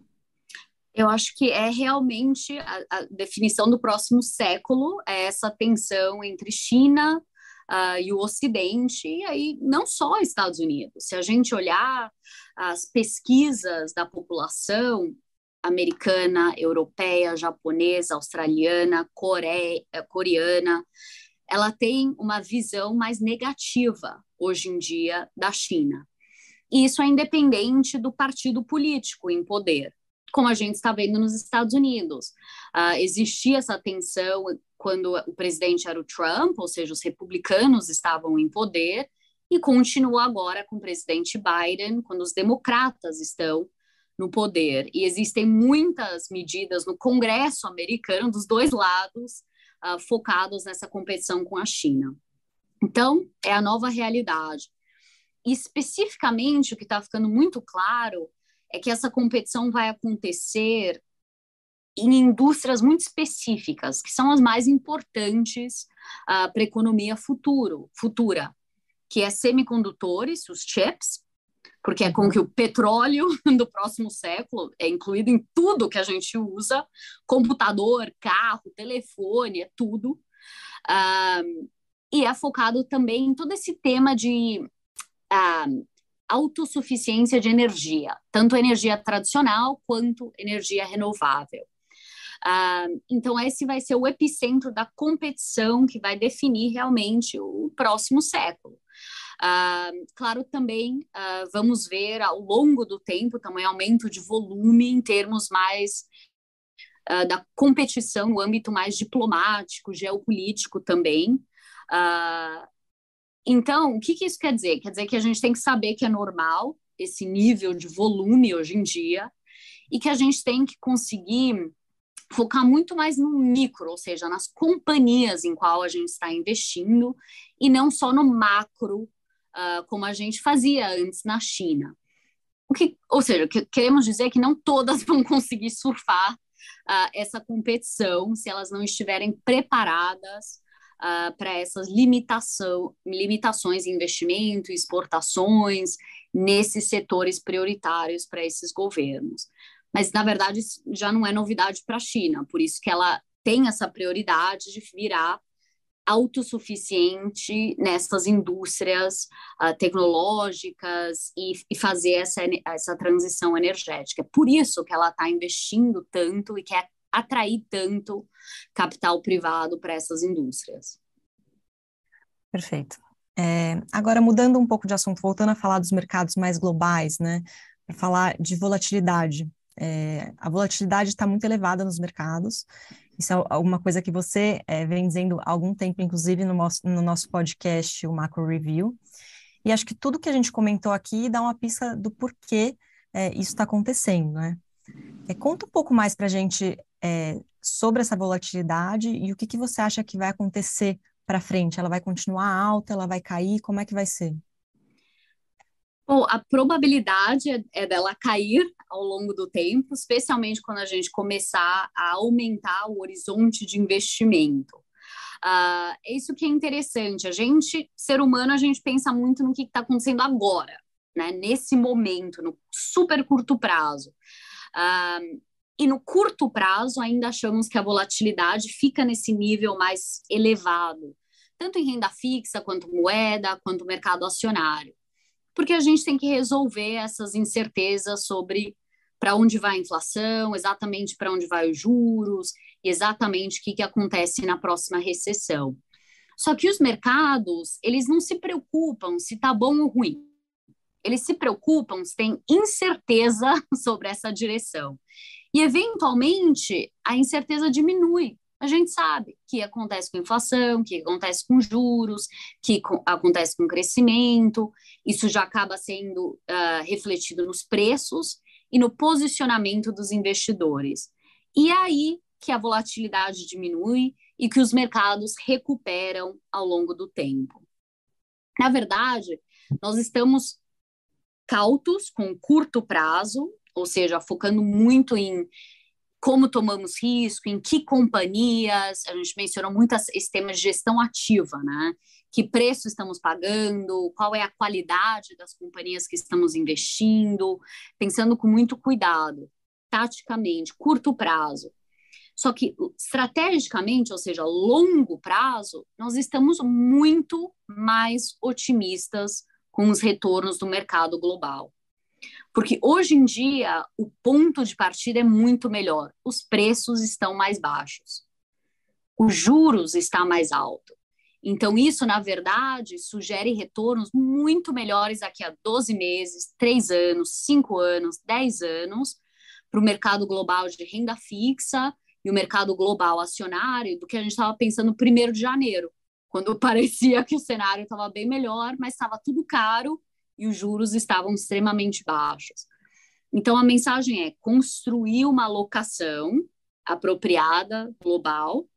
Eu acho que é realmente a, a definição do próximo século, é essa tensão entre China uh, e o Ocidente, e aí não só Estados Unidos. Se a gente olhar as pesquisas da população americana, europeia, japonesa, australiana, coreia, coreana, ela tem uma visão mais negativa hoje em dia da China. E isso é independente do partido político em poder como a gente está vendo nos Estados Unidos. Uh, existia essa tensão quando o presidente era o Trump, ou seja, os republicanos estavam em poder, e continua agora com o presidente Biden, quando os democratas estão no poder. E existem muitas medidas no Congresso americano, dos dois lados, uh, focados nessa competição com a China. Então, é a nova realidade. E, especificamente, o que está ficando muito claro é que essa competição vai acontecer em indústrias muito específicas, que são as mais importantes uh, para a economia futuro, futura, que é semicondutores, os chips, porque é com uhum. que o petróleo [LAUGHS] do próximo século é incluído em tudo que a gente usa, computador, carro, telefone, é tudo. Uh, e é focado também em todo esse tema de uh, autossuficiência de energia, tanto energia tradicional quanto energia renovável. Uh, então, esse vai ser o epicentro da competição que vai definir realmente o próximo século. Uh, claro, também uh, vamos ver ao longo do tempo também aumento de volume em termos mais da competição no âmbito mais diplomático, geopolítico também. Então, o que, que isso quer dizer? Quer dizer que a gente tem que saber que é normal esse nível de volume hoje em dia e que a gente tem que conseguir focar muito mais no micro, ou seja, nas companhias em qual a gente está investindo e não só no macro, uh, como a gente fazia antes na China. O que, ou seja, que queremos dizer que não todas [LAUGHS] vão conseguir surfar uh, essa competição se elas não estiverem preparadas uh, para essas limitação, limitações em investimento, exportações, nesses setores prioritários para esses governos. Mas, na verdade, já não é novidade para a China, por isso que ela tem essa prioridade de virar autossuficiente nessas indústrias uh, tecnológicas e, e, fazer essa, essa transição energética. Por isso que ela está investindo tanto e quer atrair tanto capital privado para essas indústrias. Perfeito. É, agora, mudando um pouco de assunto, voltando a falar dos mercados mais globais, né, para falar de volatilidade. É, a volatilidade está muito elevada nos mercados, isso é alguma coisa que você é, vem dizendo há algum tempo, inclusive no nosso, no nosso podcast, o Macro Review, e acho que tudo que a gente comentou aqui dá uma pista do porquê é, isso está acontecendo, né? É, conta um pouco mais para a gente é, sobre essa volatilidade e o que, que você acha que vai acontecer para frente? Ela vai continuar alta? Ela vai cair? Como é que vai ser? Bom, a probabilidade é, é dela cair ao longo do tempo, especialmente quando a gente começar a aumentar o horizonte de investimento. Uh, isso que é interessante. A gente, ser humano, a gente pensa muito no que está acontecendo agora, né? nesse momento, no super curto prazo. Uh, e no curto prazo, ainda achamos que a volatilidade fica nesse nível mais elevado, tanto em renda fixa, quanto moeda, quanto mercado acionário. Porque a gente tem que resolver essas incertezas sobre para onde vai a inflação, exatamente para onde vai os juros, exatamente o que, que acontece na próxima recessão. Só que os mercados, eles não se preocupam se está bom ou ruim. Eles se preocupam se tem incerteza [LAUGHS] sobre essa direção. E, eventualmente, a incerteza diminui. A gente sabe que acontece com inflação, o que acontece com juros, o que acontece com crescimento. Isso já acaba sendo uh, refletido nos preços e no posicionamento dos investidores. E aí que a volatilidade diminui e que os mercados recuperam ao longo do tempo. Na verdade, nós estamos cautos com curto prazo, ou seja, focando muito em como tomamos risco, em que companhias, a gente mencionou muito esse tema de gestão ativa, né? Que preço estamos pagando, qual é a qualidade das companhias que estamos investindo, pensando com muito cuidado, taticamente, curto prazo. Só que estrategicamente, ou seja, longo prazo, nós estamos muito mais otimistas com os retornos do mercado global. Porque hoje em dia o ponto de partida é muito melhor, os preços estão mais baixos, os juros está mais alto. Então, isso, na verdade, sugere retornos muito melhores daqui a 12 meses, 3 anos, 5 anos, 10 anos, para o mercado global de renda fixa e o mercado global acionário do que a gente estava pensando no primeiro de janeiro, quando [LAUGHS] parecia que o cenário estava bem melhor, mas estava tudo caro e os juros estavam extremamente baixos. Então, a mensagem é construir uma alocação apropriada global,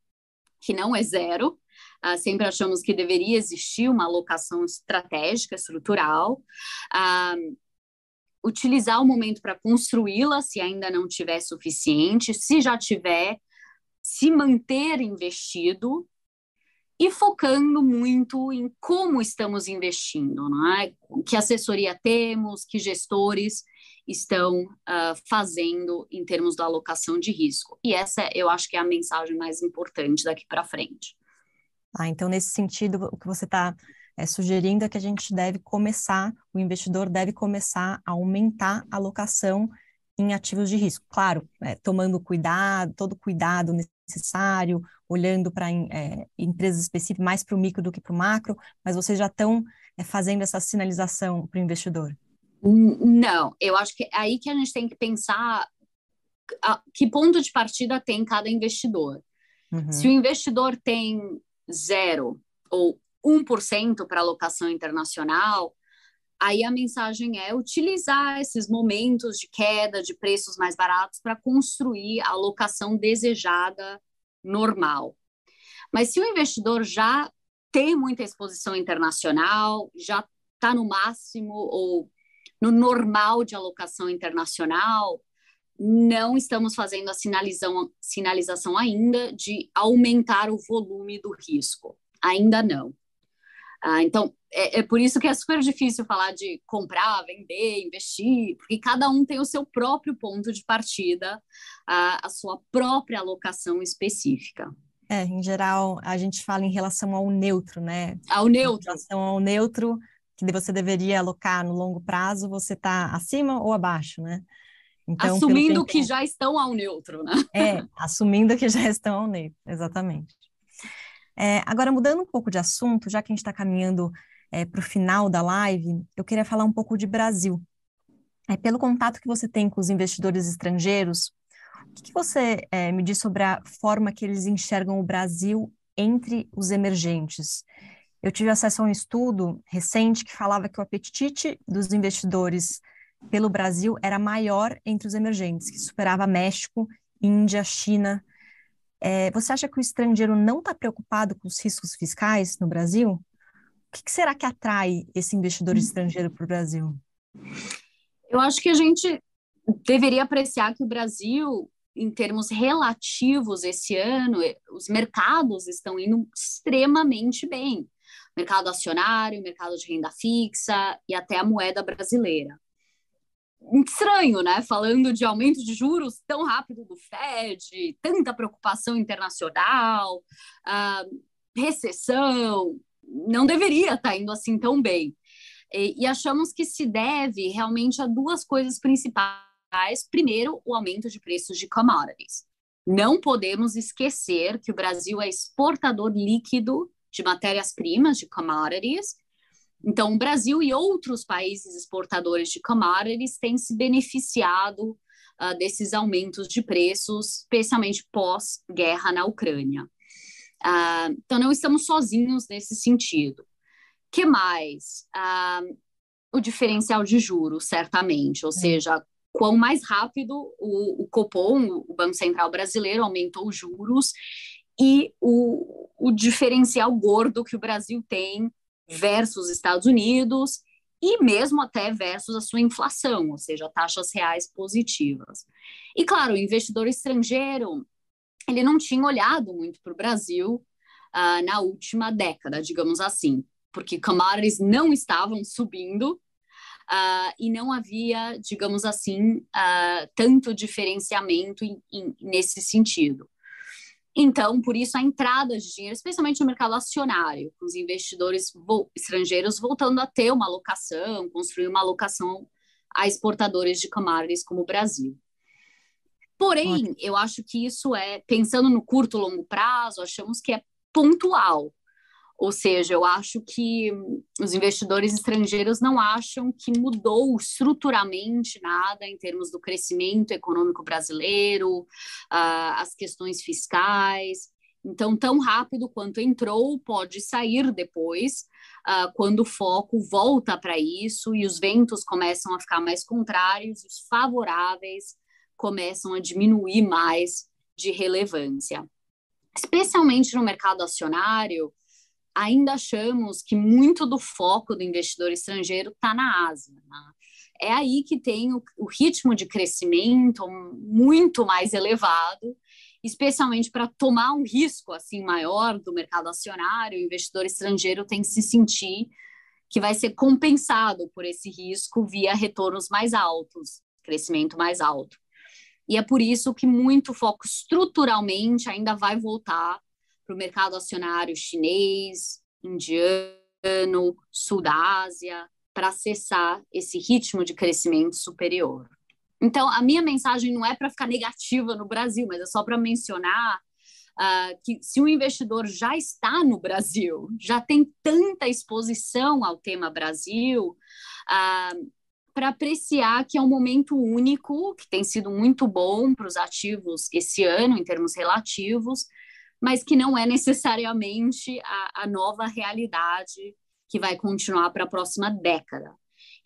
que não é zero. Uh, sempre achamos que deveria existir uma alocação estratégica, estrutural. Uh, utilizar o momento para construí-la, se ainda não tiver suficiente, se já tiver, se manter investido e focando muito em como estamos investindo, é? que assessoria temos, que gestores estão uh, fazendo em termos da alocação de risco. E essa eu acho que é a mensagem mais importante daqui para frente. Ah, então, nesse sentido, o que você está é, sugerindo é que a gente deve começar, o investidor deve começar a aumentar a alocação em ativos de risco. Claro, é, tomando cuidado, todo cuidado necessário, olhando para é, empresas específicas, mais para o micro do que para o macro, mas vocês já estão é, fazendo essa sinalização para o investidor? Não, eu acho que é aí que a gente tem que pensar a, que ponto de partida tem cada investidor. Uhum. Se o investidor tem zero ou 1% para alocação internacional, aí a mensagem é utilizar esses momentos de queda de preços mais baratos para construir a alocação desejada normal. Mas se o investidor já tem muita exposição internacional, já está no máximo ou no normal de alocação internacional, não estamos fazendo a sinalização, ainda de aumentar o volume do risco. Ainda não. Ah, então, é, é, por isso que é super difícil falar de comprar, vender, investir, porque cada um tem o seu próprio ponto de partida, a, a sua própria alocação específica. É, em geral, a gente fala em relação ao neutro, né? Ao neutro. Em relação ao neutro, que você deveria alocar no longo prazo, você está acima ou abaixo, né? Então, assumindo que, já estão ao neutro, né? É, assumindo que já estão ao neutro, exatamente. É, agora, mudando um pouco de assunto, já que a gente está caminhando é, para o final da live, eu queria falar um pouco de Brasil. É, pelo contato que você tem com os investidores estrangeiros, o que, que você é, me diz sobre a forma que eles enxergam o Brasil entre os emergentes? Eu tive acesso a um estudo recente que falava que o apetite dos investidores pelo Brasil era maior entre os emergentes, que superava México, Índia, China é, você acha que o estrangeiro não está preocupado com os riscos fiscais no Brasil? O que, que será que atrai esse investidor hum. estrangeiro para o Brasil? Eu acho que a gente deveria apreciar que o Brasil, em termos relativos, esse ano, os mercados estão indo extremamente bem. Mercado acionário, mercado de renda fixa e até a moeda brasileira estranho, né? Falando de aumento de juros tão rápido do Fed, tanta preocupação internacional, uh, recessão, não deveria estar tá indo assim tão bem. E, e achamos que se deve realmente a duas coisas principais primeiro, o aumento de preços de commodities. Não podemos esquecer que o Brasil é exportador líquido de matérias-primas, de commodities. Então, o Brasil e outros países exportadores de commodities têm se beneficiado uh, desses aumentos de preços, especialmente pós-guerra na Ucrânia. Uh, então, não estamos sozinhos nesse sentido. que mais? Uh, o diferencial de juros, certamente, ou seja, quão mais rápido o, o Copom, o Banco Central Brasileiro, aumentou os juros e o, o diferencial gordo que o Brasil tem versus Estados Unidos e mesmo até versus a sua inflação, ou seja, taxas reais positivas. E claro, o investidor estrangeiro ele não tinha olhado muito para o Brasil uh, na última década, digamos assim, porque commodities não estavam subindo uh, e não havia, digamos assim, uh, tanto diferenciamento nesse sentido. Então, por isso, a entrada de dinheiro, especialmente no mercado acionário, com os investidores vo estrangeiros voltando a ter uma alocação, construir uma alocação a exportadores de commodities como o Brasil. Porém, eu acho que isso é, pensando no curto e longo prazo, achamos que é pontual. Ou seja, eu acho que os investidores estrangeiros não acham que mudou estruturalmente nada em termos do crescimento econômico brasileiro, uh, as questões fiscais. Então, tão rápido quanto entrou, pode sair depois, uh, quando o foco volta para isso e os ventos começam a ficar mais contrários, os favoráveis começam a diminuir mais de relevância. Especialmente no mercado acionário, ainda achamos que muito do foco do investidor estrangeiro está na Ásia. Né? É aí que tem o, o ritmo de crescimento muito mais elevado, especialmente para tomar um risco assim maior do mercado acionário, o investidor estrangeiro tem que se sentir que vai ser compensado por esse risco via retornos mais altos, crescimento mais alto. E é por isso que muito foco estruturalmente ainda vai voltar para o mercado acionário chinês, indiano, sul da Ásia, para acessar esse ritmo de crescimento superior. Então, a minha mensagem não é para ficar negativa no Brasil, mas é só para mencionar uh, que se o investidor já está no Brasil, já tem tanta exposição ao tema Brasil, uh, para apreciar que é um momento único, que tem sido muito bom para os ativos esse ano, em termos relativos, mas que não é necessariamente a, a nova realidade que vai continuar para a próxima década.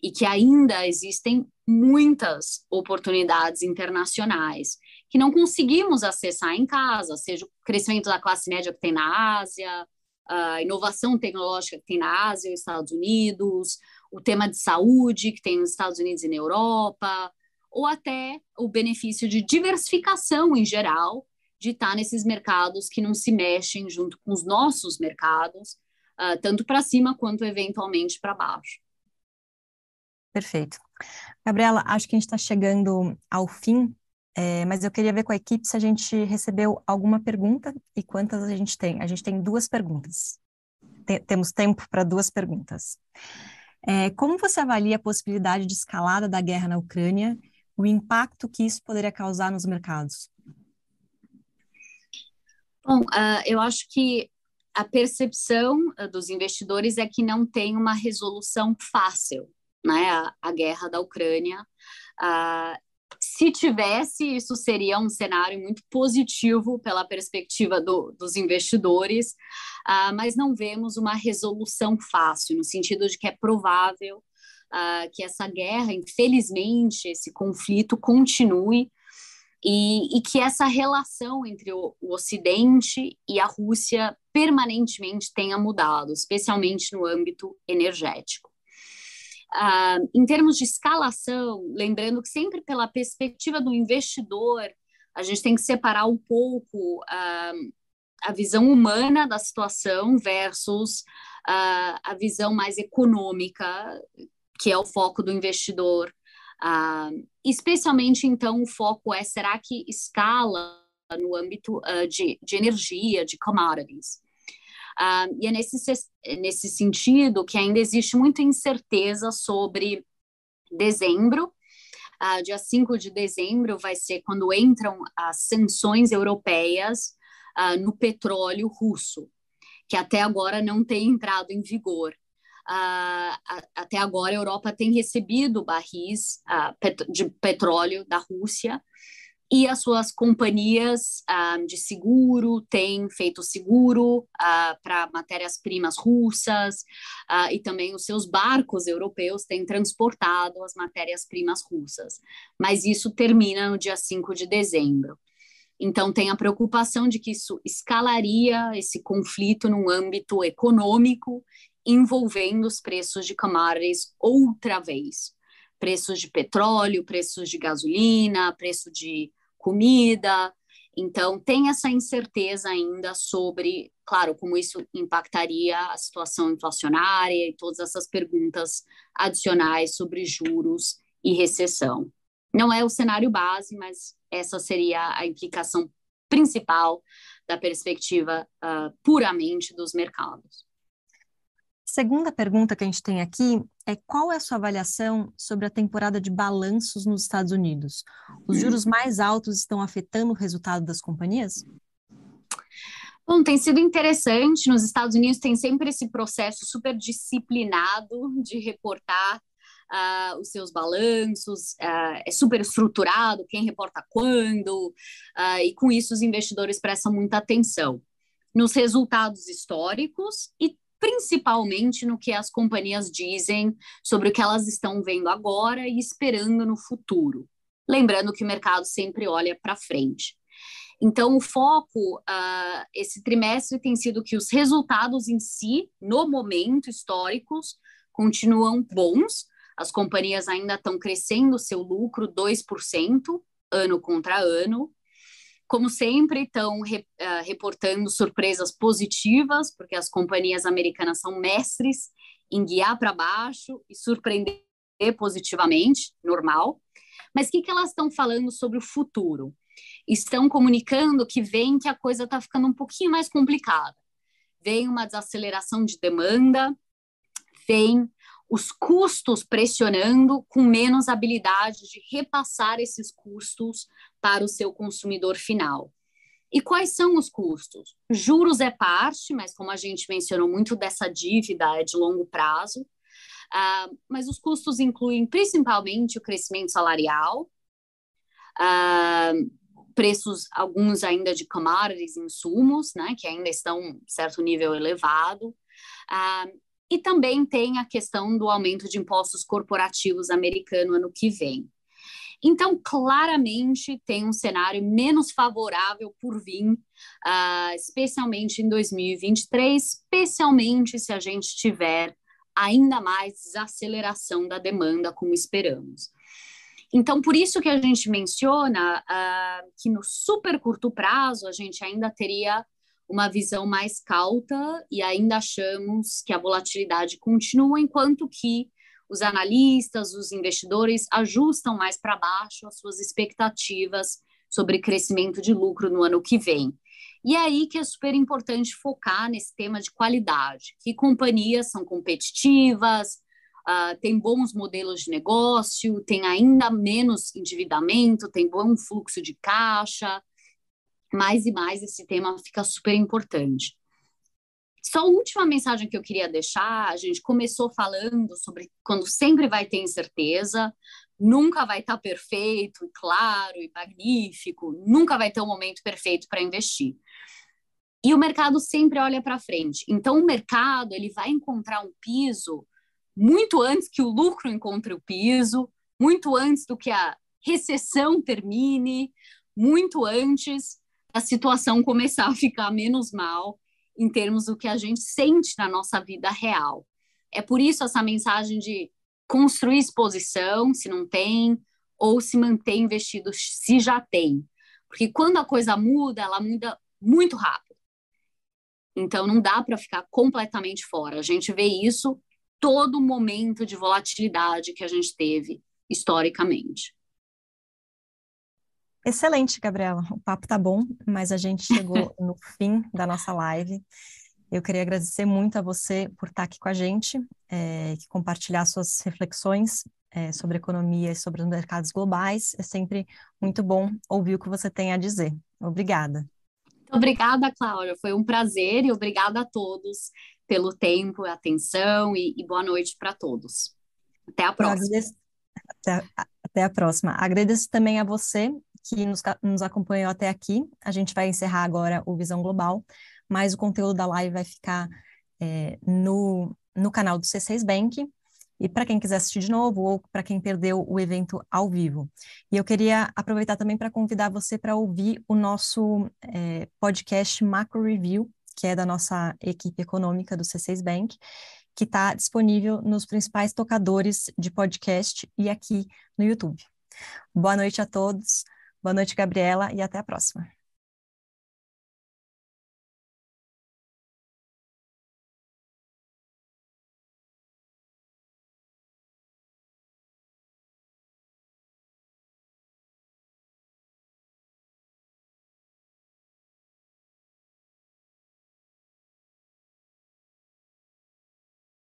E que ainda existem muitas oportunidades internacionais que não conseguimos acessar em casa, seja o crescimento da classe média que tem na Ásia, a inovação tecnológica que tem na Ásia e Estados Unidos, o tema de saúde que tem nos Estados Unidos e na Europa, ou até o benefício de diversificação em geral, de estar nesses mercados que não se mexem junto com os nossos mercados, uh, tanto para cima quanto eventualmente para baixo. Perfeito. Gabriela, acho que a gente está chegando ao fim, é, mas eu queria ver com a equipe se a gente recebeu alguma pergunta e quantas a gente tem. A gente tem duas perguntas. Tem, temos tempo para duas perguntas. É, como você avalia a possibilidade de escalada da guerra na Ucrânia, o impacto que isso poderia causar nos mercados? Bom, uh, eu acho que a percepção uh, dos investidores é que não tem uma resolução fácil, né? A, a guerra da Ucrânia. Uh, se tivesse, isso seria um cenário muito positivo pela perspectiva do, dos investidores, uh, mas não vemos uma resolução fácil, no sentido de que é provável uh, que essa guerra, infelizmente, esse conflito continue e, e, que essa relação entre o, o, Ocidente e a Rússia permanentemente tenha mudado, especialmente no âmbito energético. Uh, em termos de escalação, lembrando que sempre pela perspectiva do investidor, a gente tem que separar um pouco uh, a visão humana da situação versus uh, a visão mais econômica, que é o foco do investidor Uh, especialmente, então, o foco é: será que escala no âmbito uh, de, de energia, de commodities? Uh, e é nesse, nesse sentido que ainda existe muita incerteza sobre dezembro, Uh, dia 5 de dezembro vai ser quando entram as sanções europeias uh, no petróleo russo, que até agora não tem entrado em vigor. Uh, até agora a Europa tem recebido barris de petróleo da Rússia e as suas companhias uh, de seguro têm feito seguro uh, para matérias-primas russas uh, e também os seus barcos europeus têm transportado as matérias-primas russas. Mas isso termina no dia 5 de dezembro. Então, tem a preocupação de que isso escalaria esse conflito num âmbito econômico, envolvendo os preços de commodities outra vez. Preços de petróleo, preços de gasolina, preço de comida. Então, tem essa incerteza ainda sobre, claro, como isso impactaria a situação inflacionária e todas essas perguntas adicionais sobre juros e recessão. Não é o cenário base, mas essa seria a implicação principal da perspectiva uh, puramente dos mercados. Segunda pergunta que a gente tem aqui é qual é a sua avaliação sobre a temporada de balanços nos Estados Unidos? Os juros mais altos estão afetando o resultado das companhias? Bom, tem sido interessante. Nos Estados Unidos tem sempre esse processo super disciplinado de reportar uh, os seus balanços, uh, é super estruturado, quem reporta quando, uh, e com isso os investidores prestam muita atenção nos resultados históricos e principalmente no que as companhias dizem sobre o que elas estão vendo agora e esperando no futuro. Lembrando que o mercado sempre olha para frente. Então, o foco uh, esse trimestre tem sido que os resultados em si, no momento históricos, continuam bons. As companhias ainda estão crescendo seu lucro 2% ano contra ano. Como sempre, estão re, uh, reportando surpresas positivas, porque as companhias americanas são mestres em guiar para baixo e surpreender positivamente, normal. Mas o que, que elas estão falando sobre o futuro? Estão comunicando que vem que a coisa está ficando um pouquinho mais complicada. Vem uma desaceleração de demanda, vem os custos pressionando com menos habilidade de repassar esses custos para o seu consumidor final. E quais são os custos? Juros é parte, mas como a gente mencionou, muito dessa dívida é de longo prazo. Uh, mas os custos incluem principalmente o crescimento salarial, uh, preços, alguns ainda de commodities, insumos, né, que ainda estão em certo nível elevado, uh, e também tem a questão do aumento de impostos corporativos americano ano que vem. Então, claramente, tem um cenário menos favorável por vir, uh, especialmente em 2023, especialmente se a gente tiver ainda mais desaceleração da demanda, como esperamos. Então, por isso que a gente menciona uh, que no super curto prazo a gente ainda teria uma visão mais cauta e ainda achamos que a volatilidade continua, enquanto que os analistas, os investidores ajustam mais para baixo as suas expectativas sobre crescimento de lucro no ano que vem. E é aí que é super importante focar nesse tema de qualidade, que companhias são competitivas, uh, têm bons modelos de negócio, têm ainda menos endividamento, tem bom fluxo de caixa. Mais e mais esse tema fica super importante. Só a última mensagem que eu queria deixar, a gente começou falando sobre quando sempre vai ter incerteza, nunca vai estar perfeito, claro e magnífico, nunca vai ter um momento perfeito para investir. E o mercado sempre olha para frente. Então o mercado, ele vai encontrar um piso muito antes que o lucro encontre o piso, muito antes do que a recessão termine, muito antes da situação começar a ficar menos mal em termos do que a gente sente na nossa vida real. É por isso essa mensagem de construir exposição, se não tem, ou se manter investido, se já tem. Porque quando a coisa muda, ela muda muito rápido. Então não dá para ficar completamente fora. A gente vê isso todo momento de volatilidade que a gente teve historicamente. Excelente, Gabriela. O papo tá bom, mas a gente chegou [LAUGHS] no fim da nossa live. Eu queria agradecer muito a você por estar aqui com a gente, é, compartilhar suas reflexões é, sobre economia e sobre os mercados globais. É sempre muito bom ouvir o que você tem a dizer. Obrigada. Obrigada, Cláudia. Foi um prazer e obrigada a todos pelo tempo, atenção e, e boa noite para todos. Até a próxima. Agradeço, até, até, a próxima. Agradeço também a você que nos, nos acompanhou até aqui. A gente vai encerrar agora o Visão Global, mas o conteúdo da live vai ficar é, no, no canal do C6 Bank e para quem quiser assistir de novo ou para quem perdeu o evento ao vivo. E eu queria aproveitar também para convidar você para ouvir o nosso é, podcast Macro Review, que é da nossa equipe econômica do C6 Bank, que está disponível nos principais tocadores de podcast e aqui no YouTube. Boa noite a todos, boa noite, Gabriela, e até a próxima.